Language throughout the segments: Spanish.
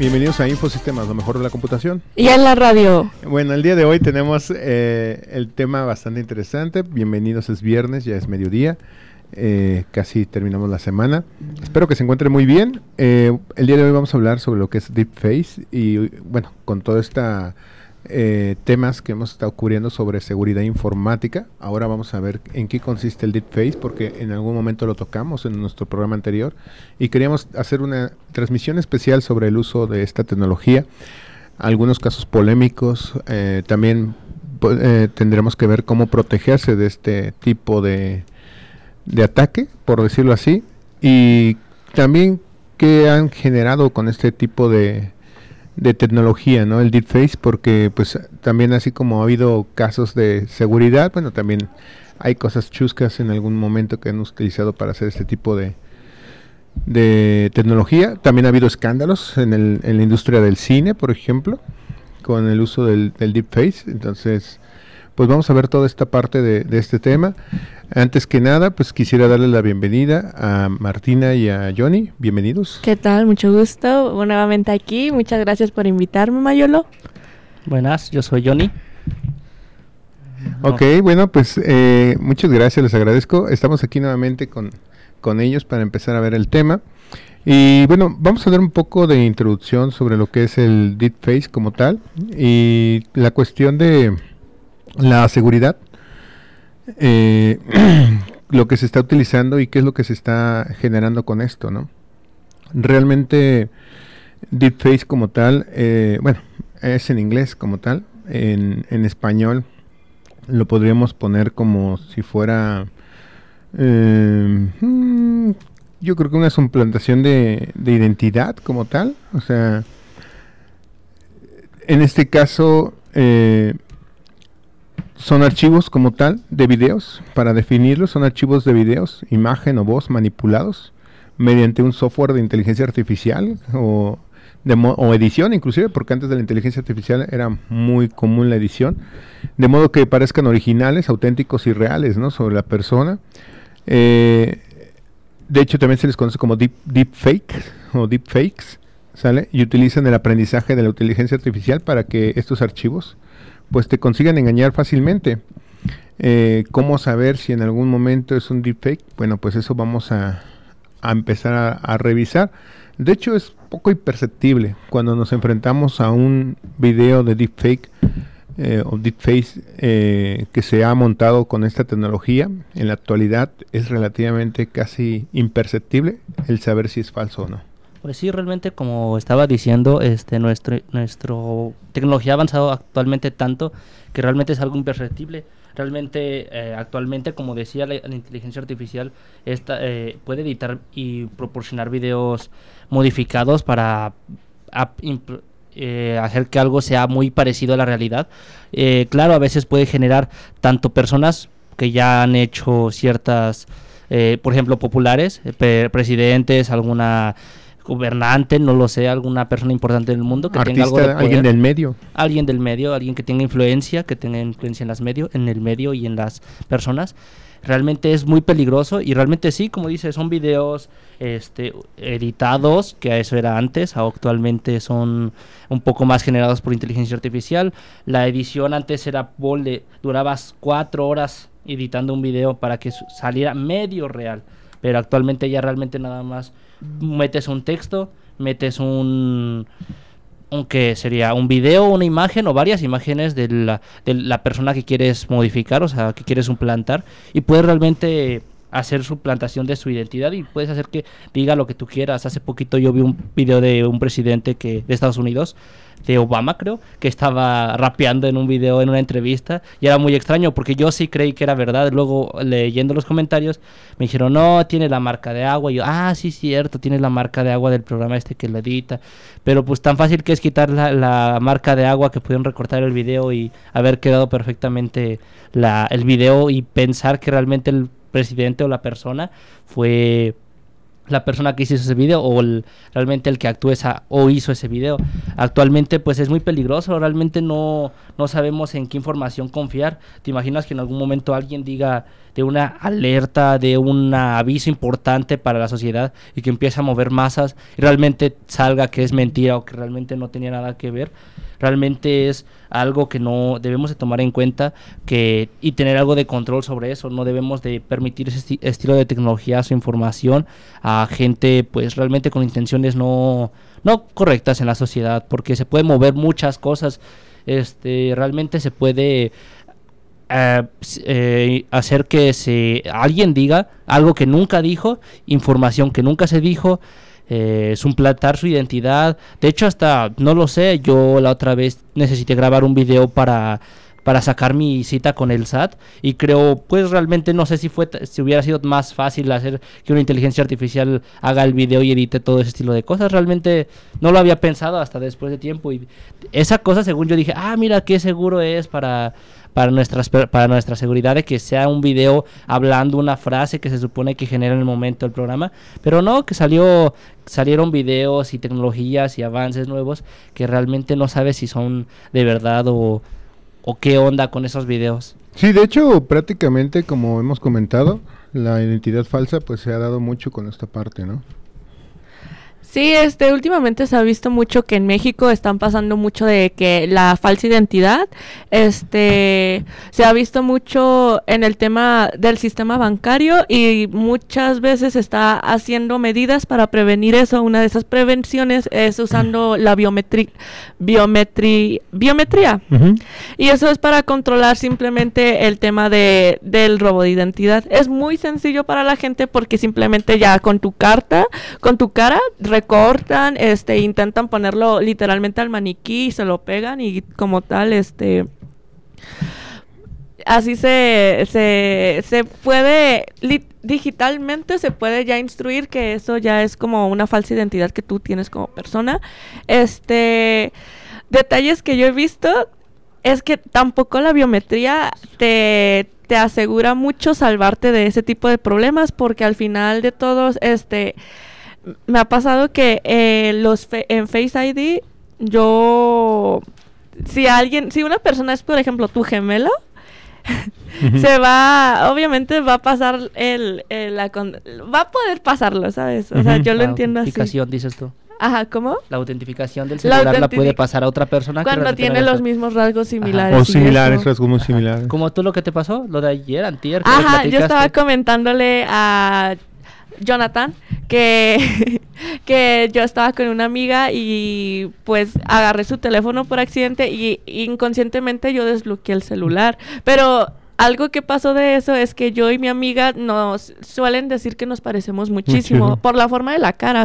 Bienvenidos a Infosistemas, lo mejor de la computación. Y en la radio. Bueno, el día de hoy tenemos eh, el tema bastante interesante. Bienvenidos, es viernes, ya es mediodía. Eh, casi terminamos la semana. Espero que se encuentre muy bien. Eh, el día de hoy vamos a hablar sobre lo que es Deepface y bueno, con toda esta eh, temas que hemos estado cubriendo sobre seguridad informática. Ahora vamos a ver en qué consiste el Deepface, porque en algún momento lo tocamos en nuestro programa anterior y queríamos hacer una transmisión especial sobre el uso de esta tecnología. Algunos casos polémicos, eh, también eh, tendremos que ver cómo protegerse de este tipo de, de ataque, por decirlo así, y también qué han generado con este tipo de, de tecnología, ¿no? El deepface, porque pues también así como ha habido casos de seguridad, bueno, también hay cosas chuscas en algún momento que han utilizado para hacer este tipo de, de tecnología. También ha habido escándalos en, el, en la industria del cine, por ejemplo, con el uso del, del deepface. Entonces, pues vamos a ver toda esta parte de, de este tema. Antes que nada, pues quisiera darle la bienvenida a Martina y a Johnny. Bienvenidos. ¿Qué tal? Mucho gusto. Nuevamente aquí. Muchas gracias por invitarme, Mayolo. Buenas, yo soy Johnny. Ok, bueno, pues eh, muchas gracias, les agradezco. Estamos aquí nuevamente con, con ellos para empezar a ver el tema. Y bueno, vamos a dar un poco de introducción sobre lo que es el deepface como tal y la cuestión de la seguridad eh, lo que se está utilizando y qué es lo que se está generando con esto, ¿no? Realmente Deepface como tal, eh, bueno, es en inglés como tal, en, en, español lo podríamos poner como si fuera, eh, mm, yo creo que una suplantación de, de identidad como tal, o sea, en este caso... Eh, son archivos como tal de videos, para definirlos, son archivos de videos, imagen o voz manipulados mediante un software de inteligencia artificial o, de o edición inclusive, porque antes de la inteligencia artificial era muy común la edición, de modo que parezcan originales, auténticos y reales ¿no? sobre la persona. Eh, de hecho también se les conoce como deep, deep fake o deep fakes, ¿sale? Y utilizan el aprendizaje de la inteligencia artificial para que estos archivos pues te consiguen engañar fácilmente. Eh, ¿Cómo saber si en algún momento es un deepfake? Bueno, pues eso vamos a, empezar a, a, revisar. De hecho, es poco imperceptible cuando nos enfrentamos a un video de deepfake eh, o deepface eh, que se ha montado con esta tecnología. En la actualidad es relativamente casi imperceptible el saber si es falso o no. Pues sí, realmente como estaba diciendo, este nuestro nuestro tecnología ha avanzado actualmente tanto que realmente es algo imperceptible. Realmente eh, actualmente, como decía la, inteligencia artificial, esta, eh, puede editar y proporcionar videos modificados para eh, hacer que algo sea muy parecido a la realidad. Eh, claro, a veces puede generar tanto personas que ya han hecho ciertas, por ejemplo, populares, presidentes, alguna gobernante, no lo sé, alguna persona importante del mundo que Artista, tenga algo de poder, alguien del medio, alguien del medio, alguien que tenga influencia, que tenga influencia en las medios, en el medio y en las personas. Realmente es muy peligroso y realmente sí, como dice, son videos este, editados, que a eso era antes, actualmente son un poco más generados por inteligencia artificial. La edición antes era, vole, durabas cuatro horas editando un video para que saliera medio real, pero actualmente ya realmente nada más metes un texto, metes un, un que sería un video, una imagen o varias imágenes de la, de la persona que quieres modificar, o sea, que quieres suplantar y puedes realmente hacer suplantación de su identidad y puedes hacer que diga lo que tú quieras. Hace poquito yo vi un video de un presidente que de Estados Unidos de Obama, creo, que estaba rapeando en un video, en una entrevista, y era muy extraño porque yo sí creí que era verdad. Luego, leyendo los comentarios, me dijeron, no, tiene la marca de agua. Y yo, ah, sí, cierto, tiene la marca de agua del programa este que lo edita. Pero pues tan fácil que es quitar la, la marca de agua que pudieron recortar el video y haber quedado perfectamente la, el video y pensar que realmente el presidente o la persona fue la persona que hizo ese video o el- realmente el que actuó esa o hizo ese video. Actualmente pues es muy peligroso, realmente no, no sabemos en qué información confiar. ¿Te imaginas que en algún momento alguien diga de una alerta, de un aviso importante para la sociedad y que empiece a mover masas y realmente salga que es mentira o que realmente no tenía nada que ver? realmente es algo que no debemos de tomar en cuenta que y tener algo de control sobre eso no debemos de permitir ese esti- estilo de tecnología o información a gente pues realmente con intenciones no no correctas en la sociedad porque se puede mover muchas cosas este realmente se puede eh, eh, hacer que se alguien diga algo que nunca dijo información que nunca se dijo eh, suplantar su identidad. De hecho, hasta, no lo sé, yo la otra vez necesité grabar un video para, para sacar mi cita con el SAT y creo, pues realmente no sé si fue si hubiera sido más fácil hacer que una inteligencia artificial haga el video y edite todo ese estilo de cosas. Realmente no lo había pensado hasta después de tiempo y esa cosa, según yo dije, ah, mira qué seguro es para para nuestras para nuestra seguridad de que sea un video hablando una frase que se supone que genera en el momento del programa, pero no que salió salieron videos y tecnologías y avances nuevos que realmente no sabes si son de verdad o, o qué onda con esos videos. Sí, de hecho, prácticamente, como hemos comentado, la identidad falsa pues se ha dado mucho con esta parte, ¿no? Sí, este, últimamente se ha visto mucho que en México están pasando mucho de que la falsa identidad, este, se ha visto mucho en el tema del sistema bancario y muchas veces está haciendo medidas para prevenir eso. Una de esas prevenciones es usando la biometri biometri biometría. Y eso es para controlar simplemente el tema de, del robo de identidad. Es muy sencillo para la gente porque simplemente ya con tu carta, con tu cara, recortan, este, intentan ponerlo literalmente al maniquí y se lo pegan y como tal, este... Así se, se, se puede, digitalmente se puede ya instruir que eso ya es como una falsa identidad que tú tienes como persona. Este, detalles que yo he visto es que tampoco la biometría te, te asegura mucho salvarte de ese tipo de problemas porque al final de todos, este, me ha pasado que eh, los fe- en Face ID yo, si alguien, si una persona es por ejemplo tu gemelo, se va, obviamente va a pasar el, el- la con- va a poder pasarlo, ¿sabes? O sea, yo lo La entiendo así. autentificación, dices tú. Ajá, ¿cómo? La autentificación del La celular la, puede pasar a otra persona. que Cuando tiene los mismos rasgos similares. O similares, rasgos muy similares. Como tú lo que te pasó, lo de ayer, antier. Ajá, yo estaba comentándole a Jonathan que, que yo estaba con una amiga y pues agarré su teléfono por accidente y inconscientemente yo desbloqueé el celular. Pero algo que pasó de eso es que yo y mi amiga nos suelen decir que nos parecemos muchísimo Muchísimo. por la forma de la cara.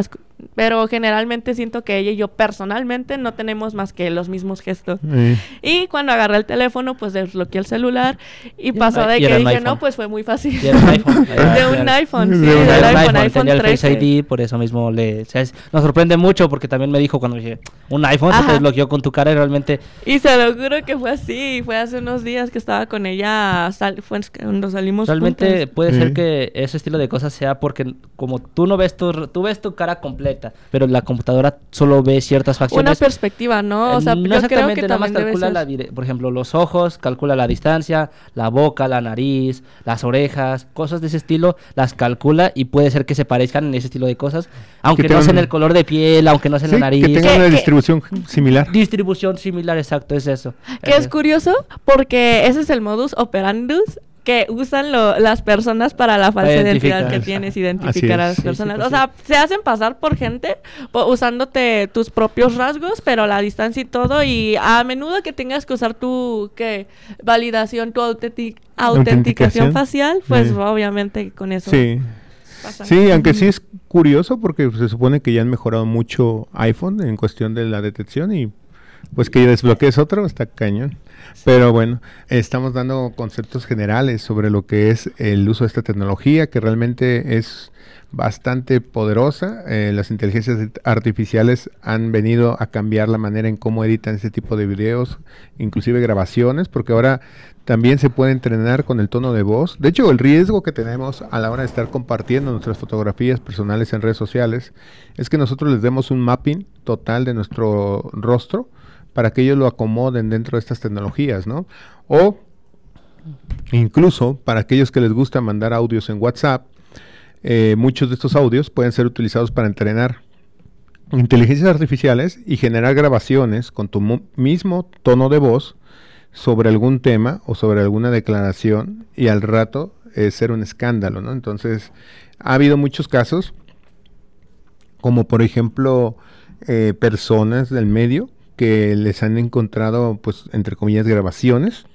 Pero generalmente siento que ella y yo personalmente no tenemos más que los mismos gestos. Eh, Y cuando agarré el teléfono, pues desbloqueé el celular y Y pasó de y que dije, iPhone. no, pues fue muy fácil. Y era un iPhone. Era- de un era- iPhone, sí, De del iPhone, iPhone, tenía el Face 13. ID, por eso mismo le, o sea, es- nos sorprende mucho porque también me dijo cuando dije, un iPhone se Ajá. te desbloqueó con tu cara y realmente Y se lo juro que fue así. Fue hace unos días que estaba con ella. Sal, fue cuando salimos Realmente juntos. puede Sí. ser que ese estilo de cosas sea porque como tú no ves tu tú ves tu cara completa, pero la computadora solo ve ciertas Una facciones. perspectiva, ¿no? O sea, Eh, no yo creo exactamente, que nada más calcula la dire- por ejemplo, los ojos, calcula la distancia, la boca, la nariz, las orejas, cosas de ese estilo, las calcula y puede ser que se parezcan en ese estilo de cosas, aunque no tengan- sea en el color de piel, aunque no sea en sí, la nariz. que tengan una que- distribución similar. Distribución similar, exacto, es eso. Que es curioso porque ese es el modus operandus que usan lo- las personas para la falsa identidad que tienes, identificar a las Sí, sí, personas. pues o sea, se hacen pasar por gente po- usándote tus propios rasgos, pero la distancia y todo. Y a menudo que tengas que usar tu ¿qué? validación, tu autentic- autenticación Autenticación. facial, pues Sí. obviamente con eso Sí. pasa. Sí, aunque sí es curioso porque se supone que ya han mejorado mucho iPhone en cuestión de la detección y pues que desbloquees otro está cañón. Pero bueno, estamos dando conceptos generales sobre lo que es el uso de esta tecnología que realmente es bastante poderosa. Eh, las inteligencias art- artificiales han venido a cambiar la manera en cómo editan ese tipo de videos, inclusive grabaciones, porque ahora También se puede entrenar con el tono de voz. De hecho, el riesgo que tenemos a la hora de estar compartiendo nuestras fotografías personales en redes sociales es que nosotros les demos un mapping total de nuestro rostro para que ellos lo acomoden dentro de estas tecnologías, ¿no? O incluso para aquellos que les gusta mandar audios en WhatsApp, eh, muchos de estos audios pueden ser utilizados para entrenar inteligencias artificiales y generar grabaciones con tu mismo tono de voz sobre algún tema o sobre alguna declaración y al rato ser un escándalo, ¿no? Entonces, ha habido muchos casos, como por ejemplo eh, personas del medio que les han encontrado, pues, entre comillas, grabaciones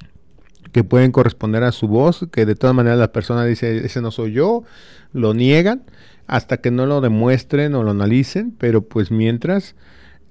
que pueden corresponder a su voz, que de todas maneras la persona dice, ese no soy yo, lo niegan, hasta que no lo demuestren o lo analicen, pero pues mientras,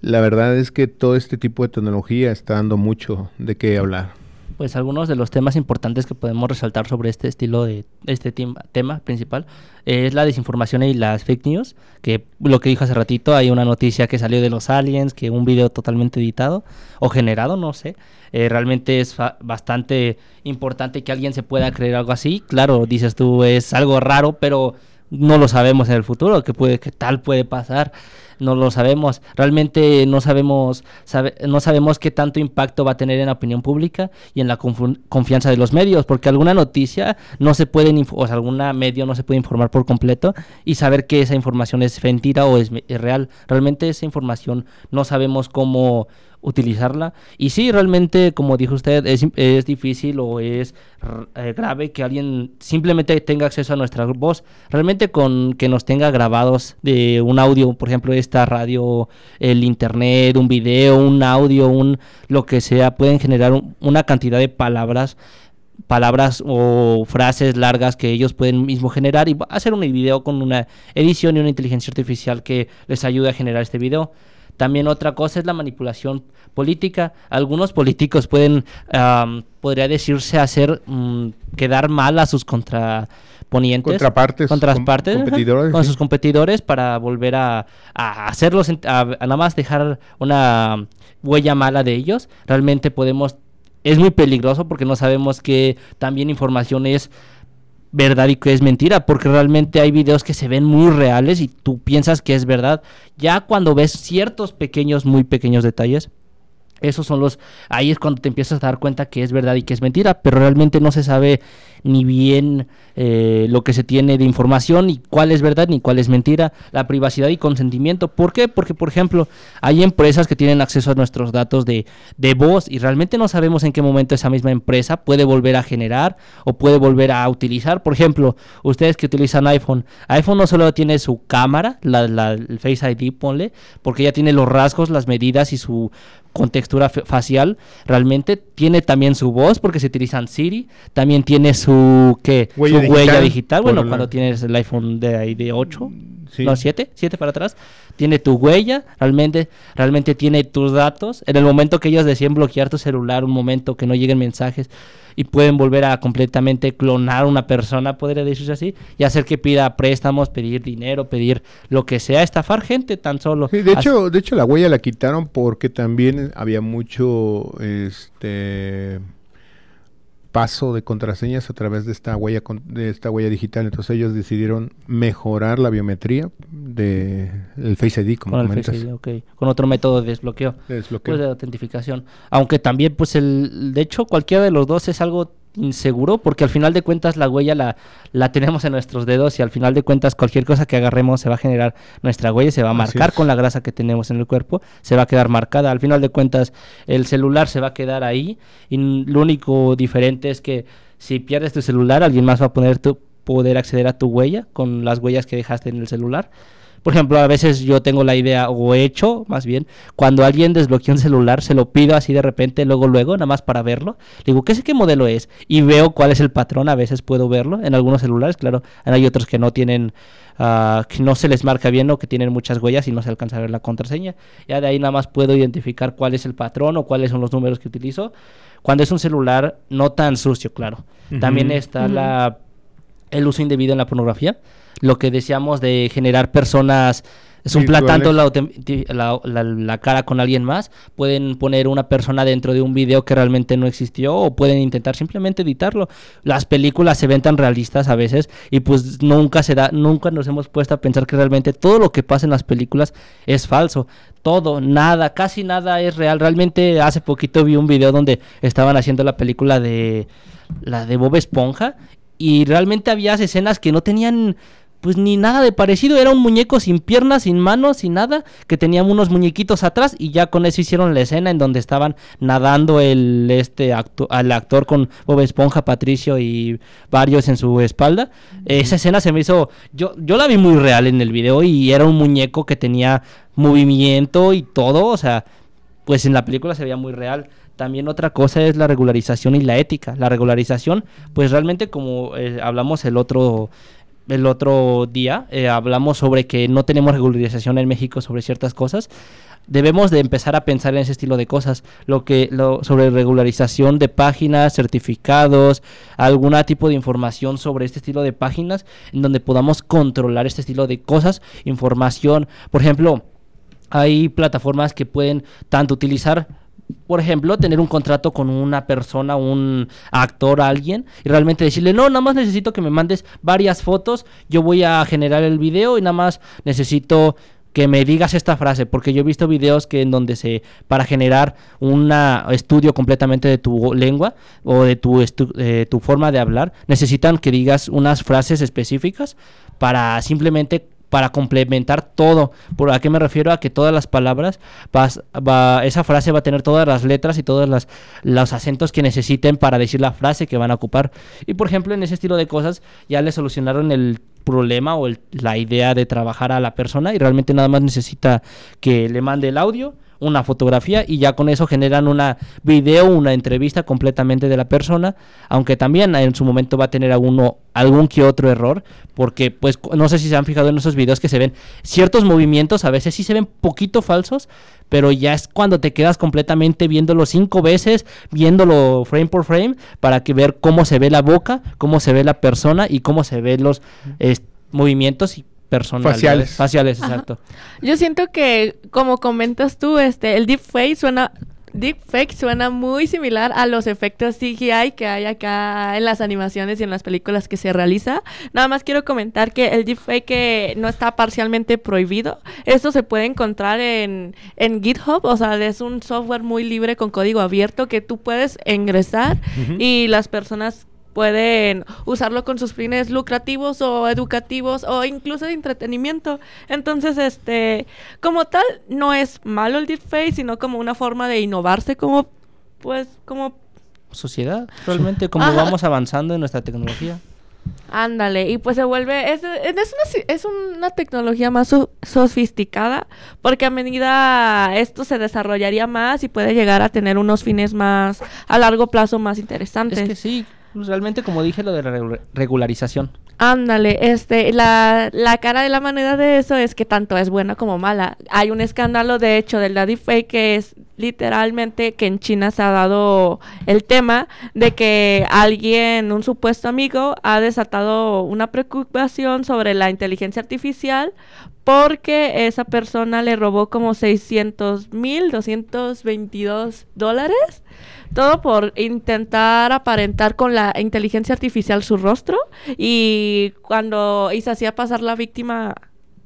la verdad es que todo este tipo de tecnología está dando mucho de qué hablar. Pues algunos de los temas importantes que podemos resaltar sobre este estilo de este tema, tema principal es la desinformación y las fake news, que lo que dijo hace ratito, hay una noticia que salió de los aliens, que un video totalmente editado o generado, no sé, eh, realmente es bastante importante que alguien se pueda creer algo así. Claro, dices tú, es algo raro, pero no lo sabemos en el futuro, que puede que tal puede pasar, no lo sabemos. Realmente no sabemos no sabemos qué tanto impacto va a tener en la opinión pública y en la confianza de los medios, porque alguna noticia no se puede o sea, alguna medio no se puede informar por completo y saber que esa información es mentira o es real. Realmente esa información no sabemos cómo utilizarla. Y sí, realmente, como dijo usted, es, es difícil o es eh, grave que alguien simplemente tenga acceso a nuestra voz. Realmente con que nos tenga grabados de un audio, por ejemplo, esta radio, el internet, un video, un audio, un lo que sea, pueden generar una cantidad de palabras palabras o frases largas que ellos pueden mismo generar y hacer un video con una edición y una inteligencia artificial que les ayude a generar este video. También otra cosa es la manipulación política. Algunos políticos pueden, podría decirse, hacer mm, quedar mal a sus contraponientes. Contrapartes. Contrapartes. competidores. Con sus competidores para volver a, hacerlos, a, nada más dejar una huella mala de ellos. Realmente podemos... Es muy peligroso porque no sabemos que también información es verdad y que es mentira, porque realmente hay videos que se ven muy reales y tú piensas que es verdad. Ya cuando ves ciertos pequeños, muy pequeños detalles, esos son los, ahí es cuando te empiezas a dar cuenta que es verdad y que es mentira, pero realmente no se sabe ni bien eh, lo que se tiene de información, ni cuál es verdad ni cuál es mentira, la privacidad y consentimiento. ¿Por qué? Porque, por ejemplo, hay empresas que tienen acceso a nuestros datos de, de voz y realmente no sabemos en qué momento esa misma empresa puede volver a generar o puede volver a utilizar. Por ejemplo, ustedes que utilizan iPhone, iPhone no solo tiene su cámara, la, la, el Face ID, ponle, porque ya tiene los rasgos, las medidas y su con textura facial, realmente tiene también su voz porque se utilizan Siri, también tiene su ¿qué? Huella, digital, huella digital, bueno, cuando tienes el iPhone de ahí de 8, no 7, 7 para atrás, tiene tu huella, realmente realmente tiene tus datos. En el momento que ellos deciden bloquear tu celular, un momento que no lleguen mensajes, y pueden volver a completamente clonar una persona, podría decirse así, y hacer que pida préstamos, pedir dinero, pedir lo que sea, estafar gente tan solo. de hecho, de hecho la huella la quitaron porque también había mucho este paso de contraseñas a través de esta huella de esta huella digital. Entonces ellos decidieron mejorar la biometría de el Face ID, como con comentas. Con otro método de desbloqueo, de desbloqueo. Pues de autentificación. Aunque también, pues el, de hecho, cualquiera de los dos es algo inseguro porque al final de cuentas la huella la, la tenemos en nuestros dedos y al final de cuentas cualquier cosa que agarremos se va a generar nuestra huella, se va a marcar con la grasa que tenemos en el cuerpo, se va a quedar marcada. Al final de cuentas el celular se va a quedar ahí y lo único diferente es que si pierdes tu celular alguien más va a poder, tu, poder acceder a tu huella con las huellas que dejaste en el celular por ejemplo, a veces yo tengo la idea, o he hecho más bien, cuando alguien desbloquea un celular, se lo pido así de repente, luego, luego, nada más para verlo. digo, ¿qué sé qué modelo es? Y veo cuál es el patrón, a veces puedo verlo. En algunos celulares, claro, hay otros que no tienen, uh, que no se les marca bien o que tienen muchas huellas y no se alcanza a ver la contraseña. Ya de ahí nada más puedo identificar cuál es el patrón o cuáles son los números que utilizo. Cuando es un celular no tan sucio, claro. También está la el uso indebido en la pornografía. Lo que decíamos de generar personas Virtuales. suplantando la, autem- la, la- la cara con alguien más. Pueden poner una persona dentro de un video que realmente no existió o pueden intentar simplemente editarlo. Las películas se ven tan realistas a veces y pues nunca se da, nunca nos hemos puesto a pensar que realmente todo lo que pasa en las películas es falso. Todo, nada, casi nada es real. Realmente hace poquito vi un video donde estaban haciendo la película de la de Bob Esponja y realmente había escenas que no tenían pues ni nada de parecido, era un muñeco sin piernas, sin manos, sin nada, que tenían unos muñequitos atrás y ya con eso hicieron la escena en donde estaban nadando el este acto, al actor con Bob Esponja, Patricio y varios en su espalda. Esa escena se me hizo yo yo la vi muy real en el video y era un muñeco que tenía movimiento y todo, o sea, pues en la película se veía muy real. También otra cosa es la regularización y la ética. La regularización, pues realmente como eh, hablamos el otro el otro día, eh, hablamos sobre que no tenemos regularización en México sobre ciertas cosas. Debemos de empezar a pensar en ese estilo de cosas, lo que lo, sobre regularización de páginas, certificados, algún tipo de información sobre este estilo de páginas en donde podamos controlar este estilo de cosas, información, por ejemplo, hay plataformas que pueden tanto utilizar, por ejemplo, tener un contrato con una persona, un actor, alguien, y realmente decirle, no, nada más necesito que me mandes varias fotos, yo voy a generar el video y nada más necesito que me digas esta frase, porque yo he visto videos que en donde se, para generar un estudio completamente de tu lengua o de tu, estu- eh, tu forma de hablar, necesitan que digas unas frases específicas para simplemente para complementar todo. ¿Por a qué me refiero? A que todas las palabras, va, esa frase va a tener todas las letras y todos las, los acentos que necesiten para decir la frase que van a ocupar. Y por ejemplo, en ese estilo de cosas ya le solucionaron el problema o el- la idea de trabajar a la persona y realmente nada más necesita que le mande el audio, una fotografía y ya con eso generan una video, una entrevista completamente de la persona, aunque también en su momento va a tener alguno, algún que otro error, porque pues no sé si se han fijado en esos videos que se ven ciertos movimientos, a veces sí se ven poquito falsos, pero ya es cuando te quedas completamente viéndolo cinco veces, viéndolo frame por frame, para que ver cómo se ve la boca, cómo se ve la persona y cómo se ven los movimientos y personalidades. Faciales. Faciales, Ajá. exacto. Yo siento que, como comentas tú, este, el deepfake suena, deepfake suena muy similar a los efectos CGI que hay acá en las animaciones y en las películas que se realiza. Nada más quiero comentar que el deepfake no está parcialmente prohibido. Esto se puede encontrar en, en GitHub, o sea, es un software muy libre con código abierto que tú puedes ingresar y las personas pueden usarlo con sus fines lucrativos o educativos o incluso de entretenimiento. Entonces, este, como tal, no es malo el deepfake, sino como una forma de innovarse como, pues, como, Sociedad, realmente, como Ajá. vamos avanzando en nuestra tecnología. ándale, y pues se vuelve, es, es, una, es una tecnología más so- sofisticada, porque a medida esto se desarrollaría más y puede llegar a tener unos fines más, a largo plazo más interesantes. Es que sí, realmente como dije lo de la regu- regularización. Ándale, este, la, la cara de la moneda de eso es que tanto es buena como mala. Hay un escándalo, de hecho, del deepfake que es literalmente que en China se ha dado el tema de que alguien, un supuesto amigo, ha desatado una preocupación sobre la inteligencia artificial porque esa persona le robó como 600 mil, 222 dólares. Todo por intentar aparentar con la inteligencia artificial su rostro y cuando y se hacía pasar la víctima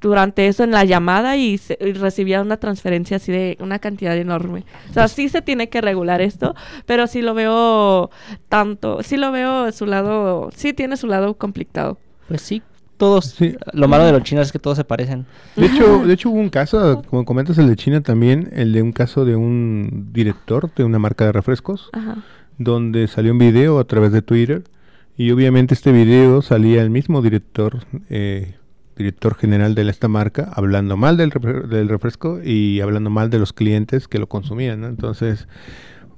durante eso en la llamada y, se- y recibía una transferencia así de una cantidad enorme. O sea, sí se tiene que regular esto, pero sí lo veo tanto, sí lo veo su lado, sí tiene su lado complicado. Pues sí, todos. Sí. Lo malo de los chinos es que todos se parecen. De hecho, de hecho hubo un caso, como comentas el de China también, el de un caso de un director de una marca de refrescos, Ajá. donde salió un video a través de Twitter y obviamente este video salía el mismo director, eh, director general de esta marca, hablando mal del, refre- del refresco y hablando mal de los clientes que lo consumían. ¿no? Entonces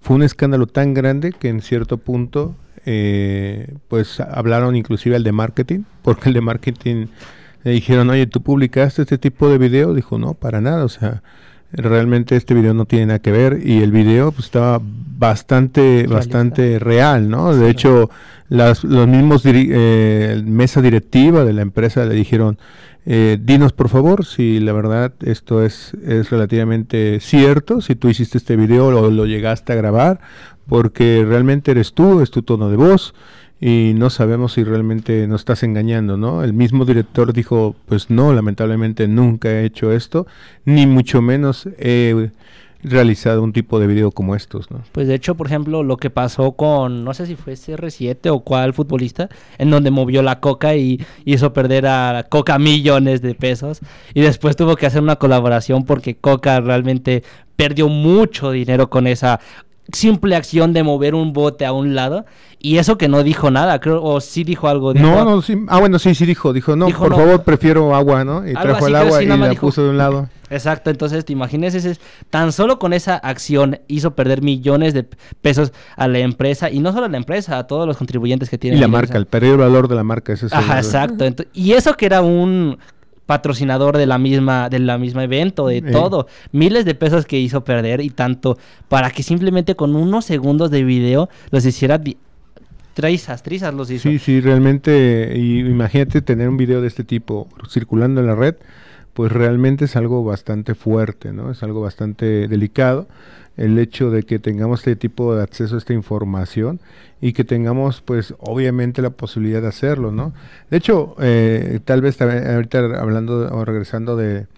fue un escándalo tan grande que en cierto punto eh, pues hablaron inclusive al de marketing, porque el de marketing le dijeron, oye, ¿tú publicaste este tipo de video? Dijo, no, para nada, o sea, realmente este video no tiene nada que ver y el video pues estaba bastante Realista. bastante real, ¿no? De Sí. hecho, las, los mismos diri- eh, mesa directiva de la empresa le dijeron, eh, dinos por favor si la verdad esto es, es relativamente cierto, si tú hiciste este video o lo llegaste a grabar, porque realmente eres tú, es tu tono de voz y no sabemos si realmente nos estás engañando, ¿no? El mismo director dijo, pues no, lamentablemente nunca he hecho esto, ni mucho menos he realizado un tipo de video como estos, ¿no? Pues de hecho, por ejemplo, lo que pasó con, no sé si fue CR7 o cuál futbolista, en donde movió la Coca y hizo perder a Coca millones de pesos. Y después tuvo que hacer una colaboración porque Coca realmente perdió mucho dinero con esa simple acción de mover un bote a un lado. Y eso que no dijo nada, creo, o sí dijo algo. dijo- No, no, sí, ah, bueno, sí, sí dijo, dijo, no, Dijo, por no. favor, prefiero agua, ¿no? Y trajo el agua sí, y la dijo- puso de un lado. Exacto, entonces te imaginas, ese, tan solo con esa acción hizo perder millones de pesos a la empresa y no solo a la empresa, a todos los contribuyentes que Y tienen. la ahí, o marca, el perdió el valor de la marca, ese es el- Ajá, exacto. Y eso que era un patrocinador de la misma de la misma evento, de Eh. todo, miles de pesos que hizo perder y tanto para que simplemente con unos segundos de video los hiciera trizas, trizas los hizo. Sí, sí, realmente, y imagínate tener un video de este tipo circulando en la red, pues realmente es algo bastante fuerte, ¿no? Es algo bastante delicado el hecho de que tengamos este tipo de acceso a esta información y que tengamos, pues, obviamente la posibilidad de hacerlo, ¿no? De hecho, eh, tal vez ahorita hablando o regresando de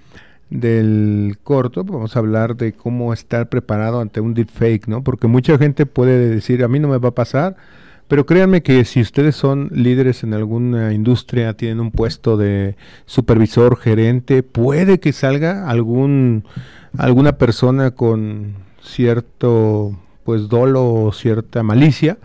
del corto, vamos a hablar de cómo estar preparado ante un deepfake, ¿no? Porque mucha gente puede decir, a mí no me va a pasar, pero créanme que si ustedes son líderes en alguna industria, tienen un puesto de supervisor, gerente, puede que salga algún alguna persona con cierto pues dolo o cierta malicia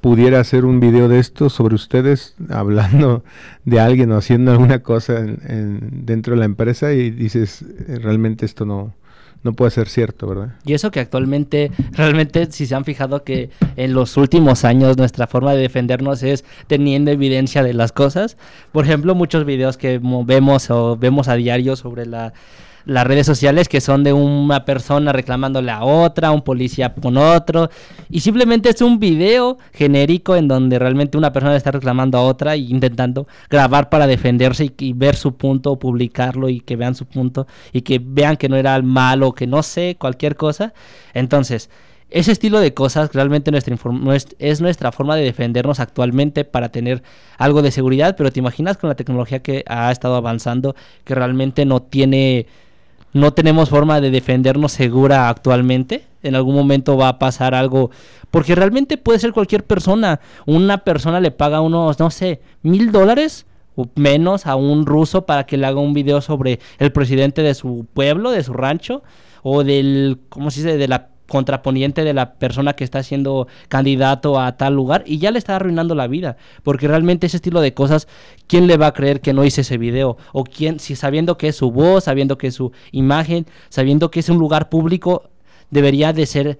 pudiera hacer un video de esto sobre ustedes hablando de alguien o haciendo alguna cosa en- en- dentro de la empresa y dices eh, realmente esto no no puede ser cierto, ¿verdad? Y eso que actualmente, realmente, si se han fijado que en los últimos años nuestra forma de defendernos es teniendo evidencia de las cosas. Por ejemplo, muchos videos que mo- vemos o vemos a diario sobre la, las redes sociales que son de una persona reclamándole a otra, un policía con otro. Y simplemente es un video genérico en donde realmente una persona está reclamando a otra e intentando grabar para defenderse y, ver su punto, publicarlo y que vean su punto y que vean que no era malo, que no sé, cualquier cosa. Entonces, ese estilo de cosas realmente nuestra es nuestra forma de defendernos actualmente para tener algo de seguridad, pero te imaginas con la tecnología que ha estado avanzando que realmente no tiene no tenemos forma de defendernos segura actualmente. En algún momento va a pasar algo. Porque realmente puede ser cualquier persona. Una persona le paga unos, no sé, mil dólares o menos a un ruso para que le haga un video sobre el presidente de su pueblo, de su rancho, o del, ¿cómo se dice? De la contraponiente de la persona que está siendo candidato a tal lugar y ya le está arruinando la vida. Porque realmente ese estilo de cosas, ¿quién le va a creer que no hice ese video? O quién, si sabiendo que es su voz, sabiendo que es su imagen, sabiendo que es un lugar público, debería de ser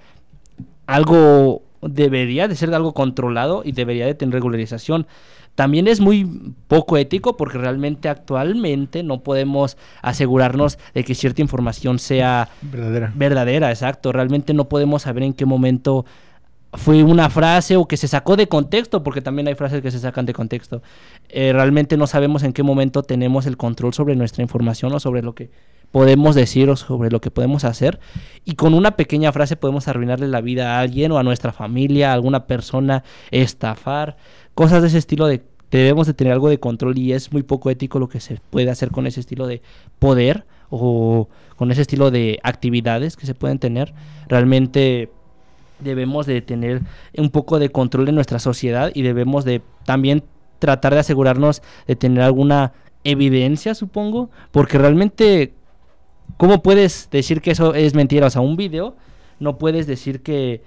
algo, debería de ser algo controlado y debería de tener regularización. También es muy poco ético porque realmente actualmente no podemos asegurarnos de que cierta información sea Verdadera. verdadera, exacto. Realmente no podemos saber en qué momento fue una frase o que se sacó de contexto, porque también hay frases que se sacan de contexto. Eh, realmente no sabemos en qué momento tenemos el control sobre nuestra información o sobre lo que podemos decir o sobre lo que podemos hacer. Y con una pequeña frase podemos arruinarle la vida a alguien o a nuestra familia, a alguna persona, estafar, cosas de ese estilo de debemos de tener algo de control y es muy poco ético lo que se puede hacer con ese estilo de poder o con ese estilo de actividades que se pueden tener. Realmente debemos de tener un poco de control en nuestra sociedad y debemos de también tratar de asegurarnos de tener alguna evidencia, supongo, porque realmente ¿cómo puedes decir que eso es mentira? O sea, un video no puedes decir que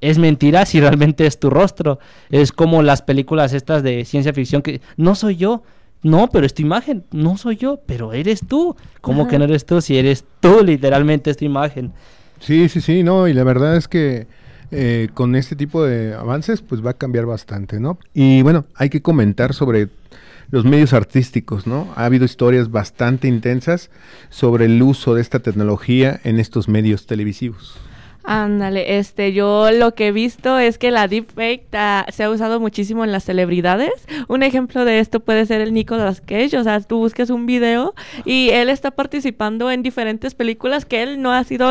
es mentira si realmente es tu rostro. Es como las películas estas de ciencia ficción que no soy yo. No, pero es tu imagen. No soy yo, pero eres tú. ¿Cómo Ajá. que no eres tú si eres tú literalmente es tu imagen? Sí, sí, sí, no, y la verdad es que eh, con este tipo de avances pues va a cambiar bastante, ¿no? Y bueno, hay que comentar sobre los medios artísticos, ¿no? Ha habido historias bastante intensas sobre el uso de esta tecnología en estos medios televisivos. Ándale, este, yo lo que he visto es que la deepfake ta- se ha usado muchísimo en las celebridades. Un ejemplo de esto puede ser el Nicolas Cage, o sea, tú buscas un video y él está participando en diferentes películas que él no ha sido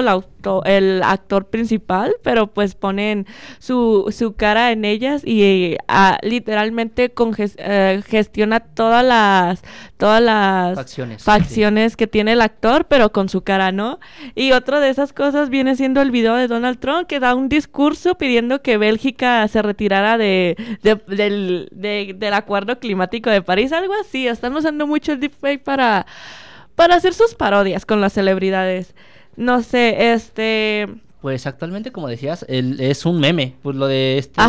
el, actor principal, pero pues ponen su, su cara en ellas y ah, literalmente eh, gestiona todas las todas las Facciones, facciones que tiene el actor, pero con su cara, ¿no? Y otra de esas cosas viene siendo el video de Donald Trump, que da un discurso pidiendo que Bélgica se retirara de, de- del, de- del acuerdo climático de París, algo así. Están usando mucho el deepfake para, para hacer sus parodias con las celebridades. No sé, este... Pues actualmente, como decías, el- es un meme. Pues lo de este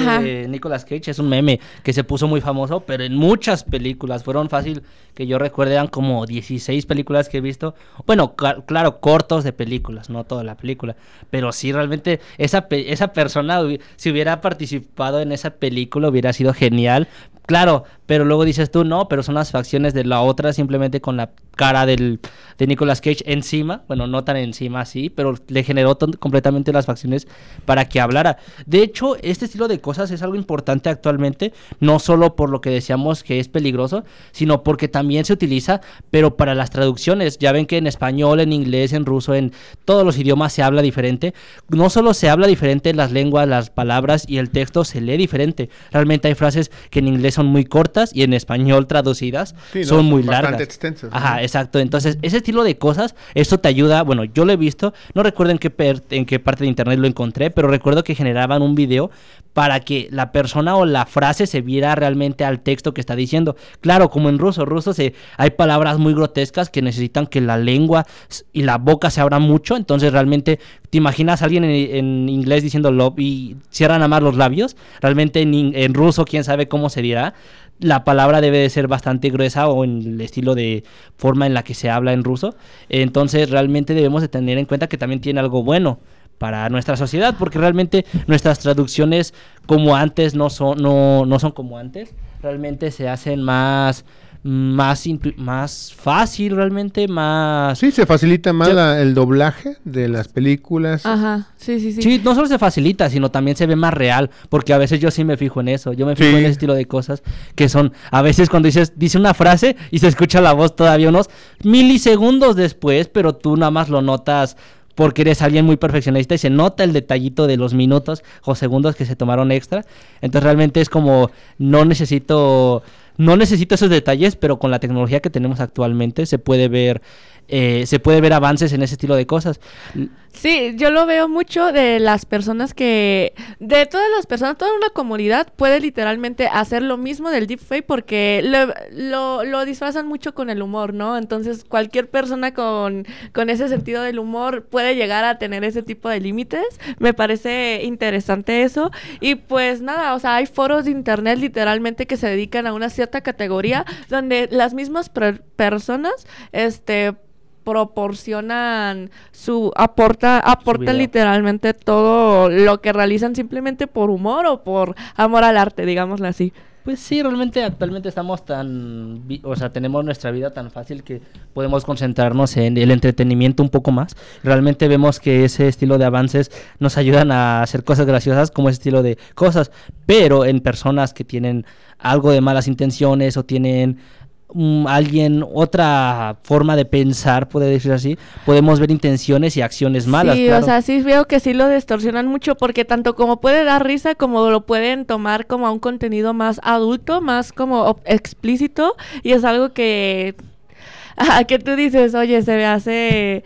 eh, Nicolas Cage es un meme que se puso muy famoso, pero en muchas películas. Fueron fácil que yo recuerde, eran como 16 películas que he visto. Bueno, claro, cortos de películas, no toda la película. Pero sí, realmente, esa, pe- esa persona, si hubiera participado en esa película, hubiera sido genial. Claro, pero luego dices tú, no, pero son las facciones de la otra simplemente con la cara del, de Nicolas Cage encima, bueno, no tan encima así, pero le generó completamente las facciones para que hablara. De hecho, este estilo de cosas es algo importante actualmente, no solo por lo que decíamos que es peligroso, sino porque también se utiliza, pero para las traducciones. Ya ven que en español, en inglés, en ruso, en todos los idiomas se habla diferente. No solo se habla diferente las lenguas, las palabras y el texto se lee diferente. Realmente hay frases que en inglés son muy cortas y en español traducidas Sí, ¿no? son muy Bastante largas. extensas, ¿no? Ajá, exacto. Entonces, ese estilo de cosas, esto te ayuda. Bueno, yo lo he visto, no recuerdo en qué, per- en qué parte de internet lo encontré, pero recuerdo que generaban un video para que la persona o la frase se viera realmente al texto que está diciendo. Claro, como en ruso, ruso se, hay palabras muy grotescas que necesitan que la lengua y la boca se abran mucho. Entonces, realmente, ¿te imaginas a alguien en, en inglés diciendo love y cierran nada más los labios? Realmente en, en ruso, quién sabe cómo se dirá la palabra debe de ser bastante gruesa o en el estilo de forma en la que se habla en ruso. Entonces realmente debemos de tener en cuenta que también tiene algo bueno para nuestra sociedad, porque realmente nuestras traducciones como antes no son, no, no son como antes, realmente se hacen más, más, más fácil, realmente más... Sí, se facilita más Ya- la- el doblaje de las películas. Ajá, sí, sí, sí. Sí, no solo se facilita, sino también se ve más real, porque a veces yo sí me fijo en eso, yo me fijo Sí. en ese estilo de cosas que son, a veces cuando dices, dice una frase y se escucha la voz todavía unos milisegundos después, pero tú nada más lo notas porque eres alguien muy perfeccionista y se nota el detallito de los minutos o segundos que se tomaron extra. Entonces realmente es como, no necesito, no necesito esos detalles, pero con la tecnología que tenemos actualmente se puede ver, eh, se puede ver avances en ese estilo de cosas. Sí, yo lo veo mucho de las personas que, de todas las personas, toda una comunidad puede literalmente hacer lo mismo del deepfake porque lo, lo, lo disfrazan mucho con el humor, ¿no? Entonces cualquier persona con, con ese sentido del humor puede llegar a tener ese tipo de límites. Me parece interesante eso. Y pues nada, o sea, hay foros de internet literalmente que se dedican a una cierta categoría donde las mismas per- personas, este proporcionan su aporta aporta literalmente todo lo que realizan simplemente por humor o por amor al arte, digámoslo así. Pues sí, realmente actualmente estamos tan, o sea, tenemos nuestra vida tan fácil que podemos concentrarnos en el entretenimiento un poco más. Realmente vemos que ese estilo de avances nos ayudan a hacer cosas graciosas como ese estilo de cosas, pero en personas que tienen algo de malas intenciones o tienen mm, alguien otra forma de pensar, puede decir así, podemos ver intenciones y acciones malas. sí, claro. o sea, sí veo que sí lo distorsionan mucho porque tanto como puede dar risa como lo pueden tomar como a un contenido más adulto, más como explícito y es algo que ajá, que tú dices, oye, se me hace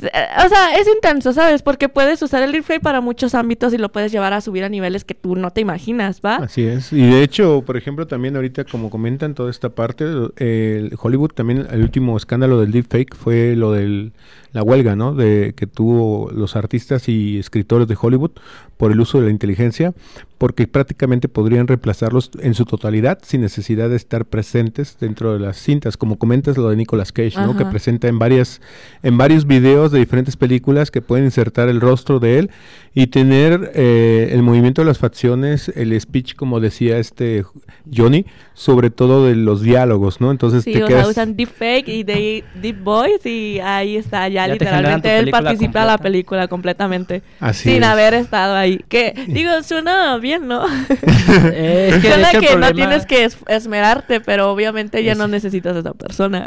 o sea, es intenso, ¿sabes? Porque puedes usar el replay para muchos ámbitos y lo puedes llevar a subir a niveles que tú no te imaginas, ¿va? Así es. Y de hecho, por ejemplo, también ahorita, como comentan toda esta parte, eh, el Hollywood también, el último escándalo del deepfake fue lo de la huelga, ¿no? De que tuvo los artistas y escritores de Hollywood por el uso de la inteligencia, porque prácticamente podrían reemplazarlos en su totalidad sin necesidad de estar presentes dentro de las cintas, como comentas lo de Nicolas Cage, ¿no? Que presenta en varias en varios videos de diferentes películas que pueden insertar el rostro de él y tener eh, el movimiento de las facciones, el speech, como decía este Johnny, sobre todo de los diálogos, ¿no? Entonces Sí, te o sea, quedas usan deepfake y de, deep voice y ahí está, ya, Ya literalmente él participa en la película completamente. Así sin es. haber estado ahí. Que, digo, suena bien, ¿no? Eh, es que, suena es que no tienes que es- esmerarte, pero obviamente ya Es- no necesitas a esa persona.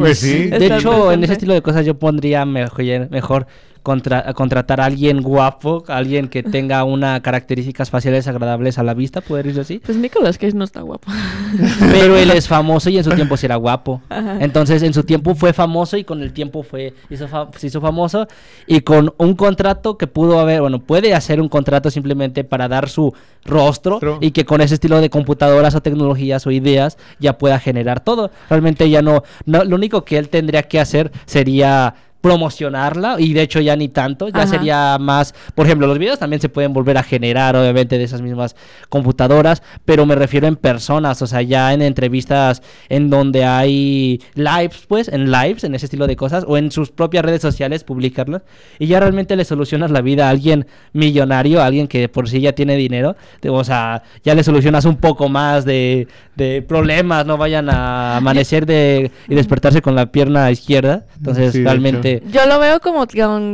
Pues sí. De hecho, en ese estilo de cosas yo pondría mejor, mejor contra- contratar a alguien guapo, alguien que tenga una características faciales agradables a la vista, poder decirlo así. Pues Nicolas Cage no está guapo. Pero él es famoso y en su tiempo sí era guapo. Ajá. Entonces, en su tiempo fue famoso y con el tiempo fue hizo fa- se hizo famoso y con un contrato que pudo haber, bueno, puede hacer un contrato simplemente para dar su rostro y que con ese estilo de computadoras o tecnologías o ideas ya pueda generar todo. Realmente ya no, no lo único que él tendría que hacer sería promocionarla y de hecho ya ni tanto, ya Ajá. sería más, por ejemplo, los videos también se pueden volver a generar obviamente de esas mismas computadoras, pero me refiero en personas, o sea, ya en entrevistas en donde hay lives, pues, en lives, en ese estilo de cosas, o en sus propias redes sociales publicarlas, y ya realmente le solucionas la vida a alguien millonario, a alguien que por sí ya tiene dinero, o sea, ya le solucionas un poco más de, de problemas, no vayan a amanecer de, y despertarse con la pierna izquierda, entonces Sí, realmente... Yo lo veo como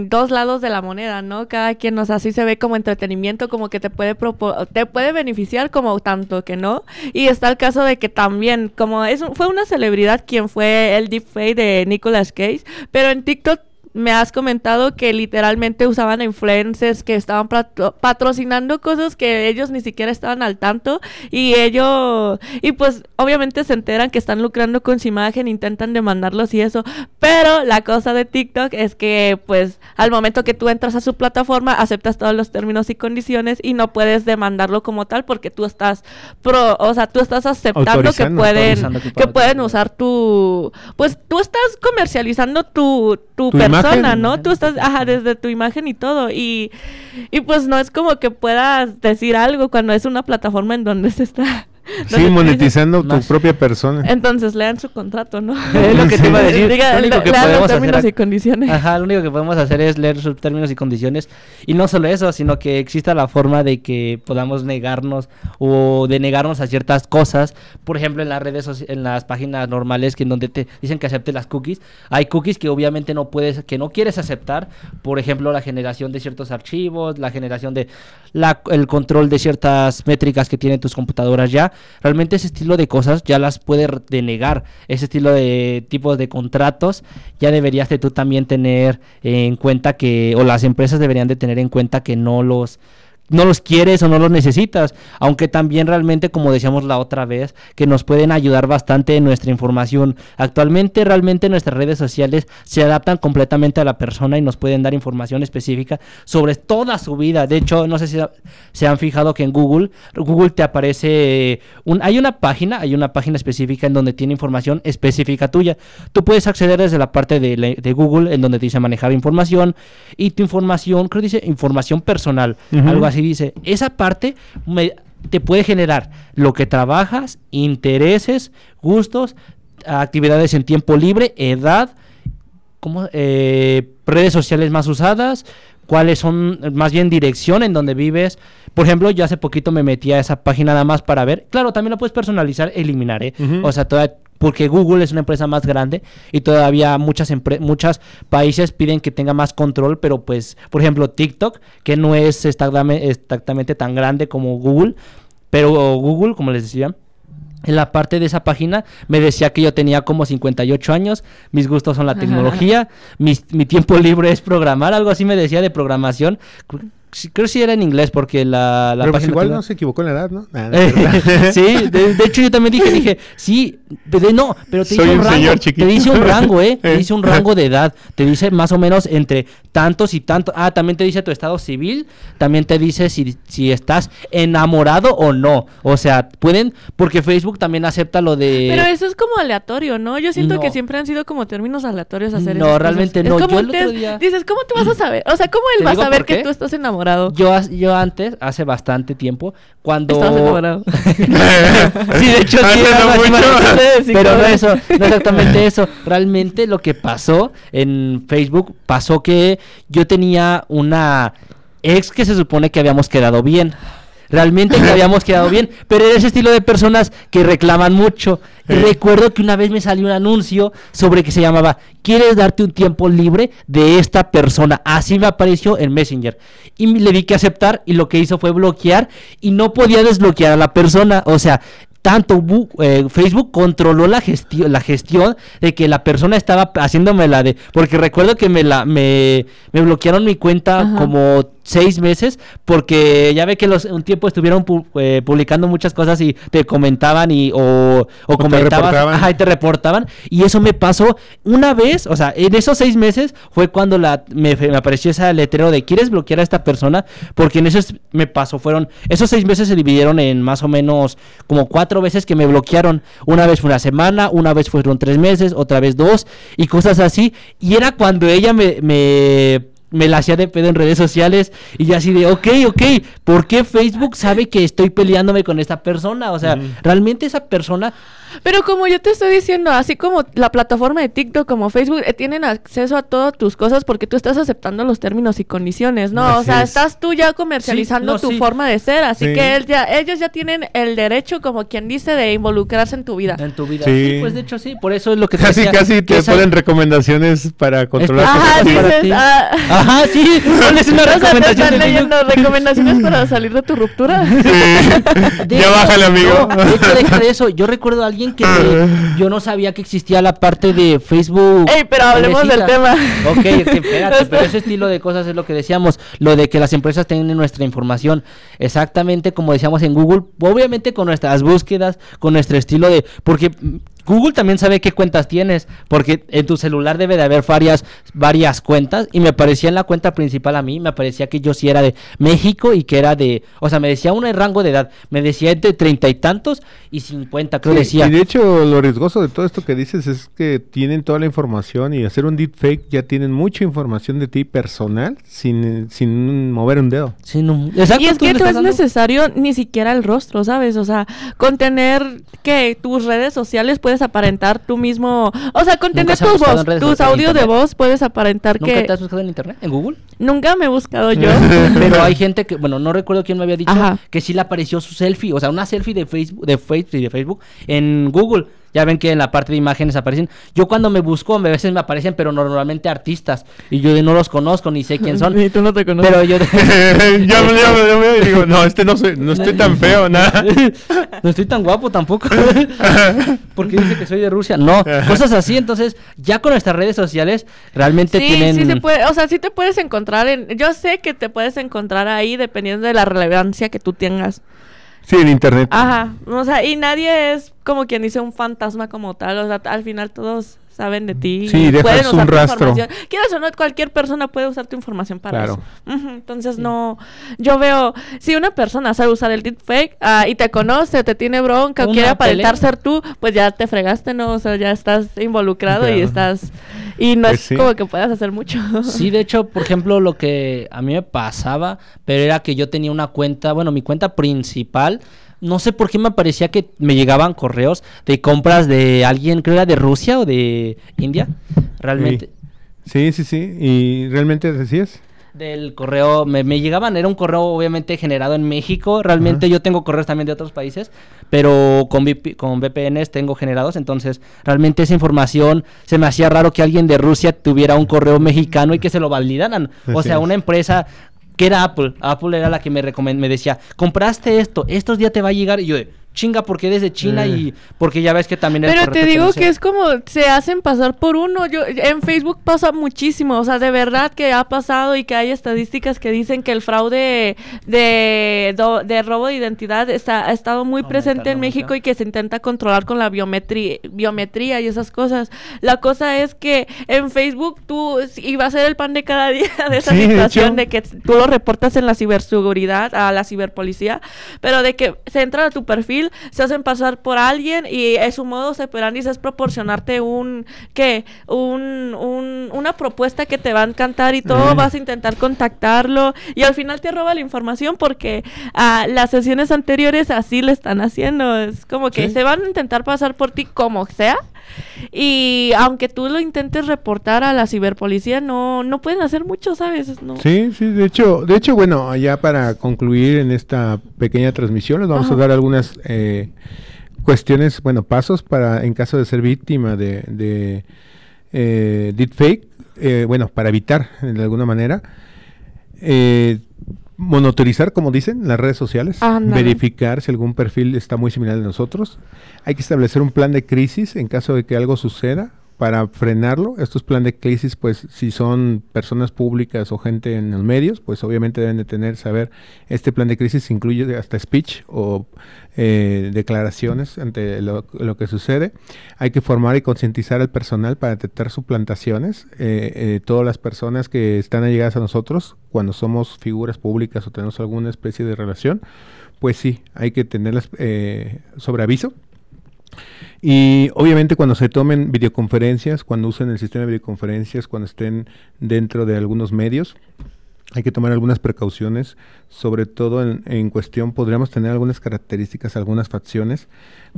dos lados de la moneda, ¿no? Cada quien, o sea, así se ve como entretenimiento, como que te puede propo- te puede beneficiar como tanto que no. Y está el caso de que también, como es fue una celebridad quien fue el deepfake de Nicolas Cage, pero en TikTok me has comentado que literalmente usaban influencers que estaban patro- patrocinando cosas que ellos ni siquiera estaban al tanto y ellos y pues obviamente se enteran que están lucrando con su imagen, intentan demandarlos y eso, pero la cosa de TikTok es que pues al momento que tú entras a su plataforma aceptas todos los términos y condiciones y no puedes demandarlo como tal porque tú estás pro, o sea, tú estás aceptando que pueden que pueden usar tu pues tú estás comercializando tu tu, Tu persona, imagen. ¿no? Tú estás ajá desde tu imagen y todo y y pues no es como que puedas decir algo cuando es una plataforma en donde se está Sí, donde- monetizando tu Más. propia persona. entonces lean su contrato, ¿no? Es lo que te iba a decir. Diga, Lo único que lean podemos los términos hacer y condiciones. Ajá, lo único que podemos hacer es leer sus términos y condiciones. Y no solo eso, sino que exista la forma de que podamos negarnos o de negarnos a ciertas cosas. Por ejemplo, en las redes, en las páginas normales que en donde te dicen que aceptes las cookies, hay cookies que obviamente no puedes, que no quieres aceptar. Por ejemplo, la generación de ciertos archivos, la generación de la, el control de ciertas métricas que tienen tus computadoras ya. Realmente ese estilo de cosas ya las puedes re- denegar. Ese estilo de tipos de contratos ya deberías de tú también tener en cuenta que, o las empresas deberían de tener en cuenta que no los no los quieres o no los necesitas, aunque también realmente, como decíamos la otra vez, que nos pueden ayudar bastante en nuestra información. Actualmente realmente nuestras redes sociales se adaptan completamente a la persona y nos pueden dar información específica sobre toda su vida. De hecho, no sé si se han fijado que en Google, Google te aparece, un, hay una página, hay una página específica en donde tiene información específica tuya. Tú puedes acceder desde la parte de, la- de Google en donde dice manejar información y tu información, creo que dice información personal, algo así dice. Esa parte me- te puede generar lo que trabajas, intereses, gustos, actividades en tiempo libre, edad, ¿cómo? Eh, redes sociales más usadas, cuáles son, más bien dirección en donde vives. Por ejemplo, yo hace poquito me metí a esa página nada más para ver. Claro, también lo puedes personalizar, eliminar, ¿eh? O sea, toda- porque Google es una empresa más grande y todavía muchas muchos países piden que tenga más control, pero pues, por ejemplo, TikTok, que no es exactame- exactamente tan grande como Google, pero Google, como les decía, en la parte de esa página me decía que yo tenía como 58 años, mis gustos son la tecnología, mi tiempo libre es programar, algo así me decía de programación. Creo, que sí era en inglés porque la, la Pero pues página... igual tenía- no se equivocó en la edad, ¿no? Es sí, de, de hecho yo también dije, dije, sí, Pero no, pero te Soy dice un un rango. señor chiquito. Te dice un rango, ¿eh? Te dice un rango de edad. Te dice más o menos entre tantos y tantos. Ah, también te dice tu estado civil. También te dice si, si estás enamorado o no. O sea, pueden. Porque Facebook también acepta lo de. Pero eso es como aleatorio, ¿no? Yo siento No. que siempre han sido como términos aleatorios hacer No, cosas. realmente Es no. como Yo un el otro test. día- Dices, ¿cómo tú vas a saber? O sea, ¿cómo él ¿Te va a saber que tú estás enamorado? Yo, as- yo antes, hace bastante tiempo, cuando... Estabas enamorado. sí, de hecho, sí, Hace algo no así mucho. me- Sí, Pero no eso, no exactamente eso. Realmente lo que pasó en Facebook, pasó que yo tenía una ex que se supone que habíamos quedado bien. Realmente que habíamos quedado bien, pero era ese estilo de personas que reclaman mucho. Eh. recuerdo que una vez me salió un anuncio sobre que se llamaba ¿Quieres darte un tiempo libre de esta persona? Así me apareció en Messenger. Y le di que aceptar y lo que hizo fue bloquear y no podía desbloquear a la persona. O sea, tanto eh, Facebook controló la gestión la gestión de que la persona estaba haciéndome la de porque recuerdo que me la me, me bloquearon mi cuenta Ajá. como seis meses porque ya ve que los un tiempo estuvieron pu- eh, publicando muchas cosas y te comentaban y o, o te comentabas reportaban. ajá, y te reportaban y eso me pasó una vez o sea en esos seis meses fue cuando la me, me apareció ese letrero de quieres bloquear a esta persona porque en esos me pasó fueron esos seis meses se dividieron en más o menos como cuatro veces que me bloquearon. Una vez fue una semana una vez fueron tres meses otra vez dos y cosas así. Y era cuando ella me, me me la hacía de pedo en redes sociales y yo así de, ok, ok, ¿por qué Facebook sabe que estoy peleándome con esta persona? O sea, realmente esa persona Pero como yo te estoy diciendo, así como la plataforma de TikTok como Facebook eh, tienen acceso a todas tus cosas porque tú estás aceptando los términos y condiciones, ¿no? o sea, es. estás tú ya comercializando no, tu sí. forma de ser, así Sí. que él ya, ellos ya tienen el derecho, como quien dice, de involucrarse en tu vida. en tu vida. Sí. Sí, pues de hecho sí, por eso es lo que te Casi, decía, casi que te esa- ponen recomendaciones para controlar. Ajá, dices, ti. ah, Ajá, sí, pones una sea, te recomendación están leyendo recomendaciones para salir de tu ruptura. Sí. De ya bájale, amigo. no, de hecho, deja de eso. Yo recuerdo a alguien que me- yo no sabía que existía la parte de Facebook. Ey, pero hablemos del tema. Ok, espérate, pero ese estilo de cosas es lo que decíamos, lo de que las empresas tienen nuestra información exactamente como decíamos en Google, obviamente con nuestras búsquedas, con nuestro estilo de, porque Google también sabe qué cuentas tienes, porque en tu celular debe de haber varias, varias cuentas y me aparecía en la cuenta principal a mí, me aparecía que yo sí era de México y que era de, o sea, me decía un rango de edad, me decía entre treinta y tantos y cincuenta, creo Sí, decía. Y de hecho, lo riesgoso de todo esto que dices es que tienen toda la información y hacer un deepfake ya tienen mucha información de ti personal sin, sin mover un dedo. Sí, no, exacto, Y es que no es dando- necesario ni siquiera el rostro, ¿sabes? O sea, con tener que tus redes sociales puedes aparentar tú mismo, o sea, con Nunca tener voz, tus audios de voz puedes aparentar ¿Nunca que te has buscado en internet? ¿En Google? nunca me he buscado yo. Pero hay gente que, bueno, no recuerdo quién me había dicho Ajá. que sí le apareció su selfie, o sea, una selfie de Facebook, de Facebook, de Facebook en Google. Ya ven que en la parte de imágenes aparecen. Yo cuando me busco, a veces me aparecen, pero normalmente artistas. Y yo de no los conozco ni sé quién son. Ni tú no te conoces. pero yo yo, yo- yo veo y digo, no, este no, soy, no estoy tan feo, nada. no estoy tan guapo tampoco. Porque dice que soy de Rusia. No, cosas así. Entonces, ya con nuestras redes sociales, realmente Sí, tienen. sí se puede, o sea, sí te puedes encontrar en, yo sé que te puedes encontrar ahí dependiendo de la relevancia que tú tengas. Sí, en internet. Ajá, o sea, y nadie es como quien dice un fantasma como tal, o sea, al final todos saben de ti. Sí, dejas pueden un usar tu rastro. información. Quieras o no, cualquier persona puede usar tu información para Claro. eso. Ujú, entonces, no, yo veo, si una persona sabe usar el deepfake ah, y te conoce, te tiene bronca o Una quiere aparentar ser tú, pues ya te fregaste, ¿no? O sea, ya estás involucrado y estás, y no Pues es sí. como que puedas hacer mucho. Sí, de hecho, por ejemplo, lo que a mí me pasaba, pero era que yo tenía una cuenta, bueno, mi cuenta principal, no sé por qué me parecía que me llegaban correos de compras de alguien, creo era de Rusia o de India, realmente. Sí, sí, sí. ¿Y realmente decías? Del correo, me, me llegaban, era un correo obviamente generado en México, realmente yo tengo correos también de otros países, pero con, VP con VPNs tengo generados, entonces realmente esa información se me hacía raro que alguien de Rusia tuviera un correo mexicano y que se lo validaran. O Así sea, es. una empresa que era Apple, Apple era la que me, me decía, compraste esto, estos días te va a llegar, y yo de, chinga porque eres de China Eh. y porque ya ves que también el Pero te digo que es como se hacen pasar por uno. Yo en Facebook pasa muchísimo, o sea, de verdad que ha pasado y que hay estadísticas que dicen que el fraude de, de robo de identidad está ha estado muy presente en. México y que se intenta controlar con la biometría, biometría y esas cosas. La cosa es que en Facebook tú y va a ser el pan de cada día de esa Sí, de situación hecho. de que tú lo reportas en la ciberseguridad a la ciberpolicía, pero de que se entran a tu perfil, se hacen pasar por alguien y es su modo operandi es proporcionarte un ¿qué? Un, un- una propuesta que te va a encantar y todo, Ajá. vas a intentar contactarlo y al final te roba la información porque a las sesiones anteriores así le están haciendo, es como que Sí. se van a intentar pasar por ti como sea. Y aunque tú lo intentes reportar a la ciberpolicía, no, no pueden hacer mucho, ¿sabes? No. Sí, sí, de hecho, de hecho, bueno, ya para concluir en esta pequeña transmisión, les vamos Ajá. a dar algunas eh, cuestiones, bueno, pasos para, en caso de ser víctima de, de eh, deepfake, eh, bueno, para evitar de alguna manera, eh, monitorizar, como dicen, las redes sociales, verificar si algún perfil está muy similar a nosotros. Hay que establecer un plan de crisis en caso de que algo suceda para frenarlo. Estos planes de crisis, pues, si son personas públicas o gente en los medios, pues obviamente deben de tener, saber, este plan de crisis incluye hasta speech o eh, declaraciones ante lo, lo que sucede. Hay que formar y concientizar al personal para detectar suplantaciones. Eh, eh, todas las personas que están allegadas a nosotros, cuando somos figuras públicas o tenemos alguna especie de relación, pues sí, hay que tenerlas eh, sobre aviso. Y obviamente cuando se tomen videoconferencias, cuando usen el sistema de videoconferencias, cuando estén dentro de algunos medios, hay que tomar algunas precauciones, sobre todo en, cuestión, podríamos tener algunas características, algunas facciones,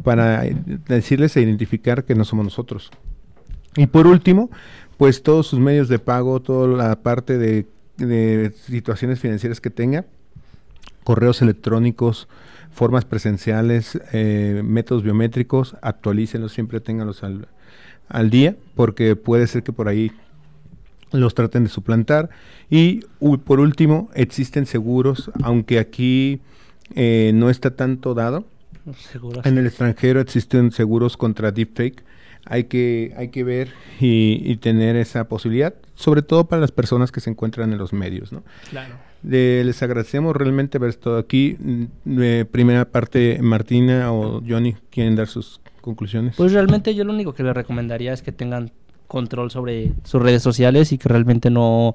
para eh, decirles e identificar que no somos nosotros. Y por último, pues todos sus medios de pago, toda la parte de situaciones financieras que tenga, correos electrónicos, formas presenciales, eh, métodos biométricos, actualícenlos, siempre ténganlos al, al día, porque puede ser que por ahí los traten de suplantar. Y u- por último, existen seguros, aunque aquí eh, no está tanto dado. Seguro. En el extranjero existen seguros contra deepfake. Hay que, hay que ver y, y tener esa posibilidad, sobre todo para las personas que se encuentran en los medios. ¿no? Claro. Eh, les agradecemos realmente haber estado aquí. Mm, eh, primera parte, Martina o Johnny, ¿quieren dar sus conclusiones? Pues realmente yo lo único que les recomendaría es que tengan control sobre sus redes sociales y que realmente no,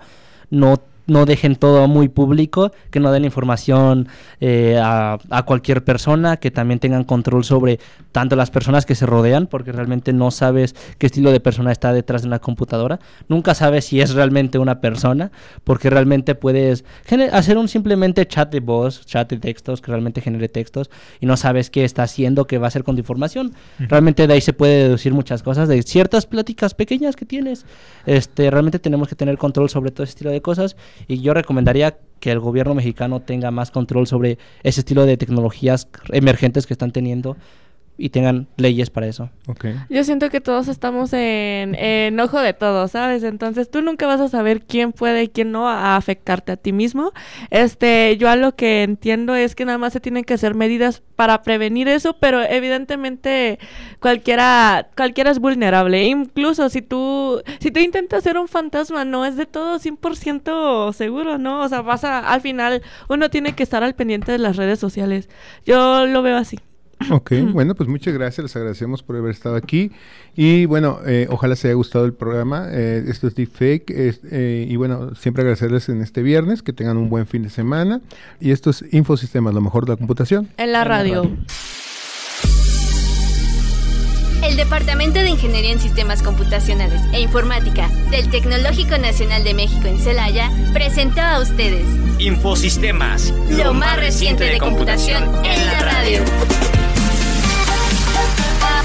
no, no dejen todo muy público, que no den información eh, a, a cualquier persona, que también tengan control sobre tanto las personas que se rodean, porque realmente no sabes qué estilo de persona está detrás de una computadora. Nunca sabes si es realmente una persona, porque realmente puedes hacer un simplemente chat de voz, chat de textos, que realmente genere textos, y no sabes qué está haciendo, qué va a hacer con tu información. Realmente de ahí se puede deducir muchas cosas, de ciertas pláticas pequeñas que tienes. Este, realmente tenemos que tener control sobre todo ese estilo de cosas, y yo recomendaría que el gobierno mexicano tenga más control sobre ese estilo de tecnologías emergentes que están teniendo y tengan leyes para eso. Ok. Yo siento que todos estamos en, en ojo de todos, ¿sabes? Entonces tú nunca vas a saber quién puede y quién no a afectarte a ti mismo. Este, yo a lo que entiendo es que nada más se tienen que hacer medidas para prevenir eso, pero evidentemente cualquiera cualquiera es vulnerable. Incluso si tú si tú intentas ser un fantasma, no es de todo 100% seguro, ¿no? O sea, vas a al final uno tiene que estar al pendiente de las redes sociales. Yo lo veo así. Ok, bueno, pues muchas gracias, les agradecemos por haber estado aquí y bueno, eh, ojalá les haya gustado el programa, eh, esto es Deepfake es, eh, y bueno, siempre agradecerles en este viernes, que tengan un buen fin de semana y esto es Infosistemas, lo mejor de la computación. En la radio. El Departamento de Ingeniería en Sistemas Computacionales e Informática del Tecnológico Nacional de México en Celaya presentó a ustedes Infosistemas. lo más reciente de computación en la radio.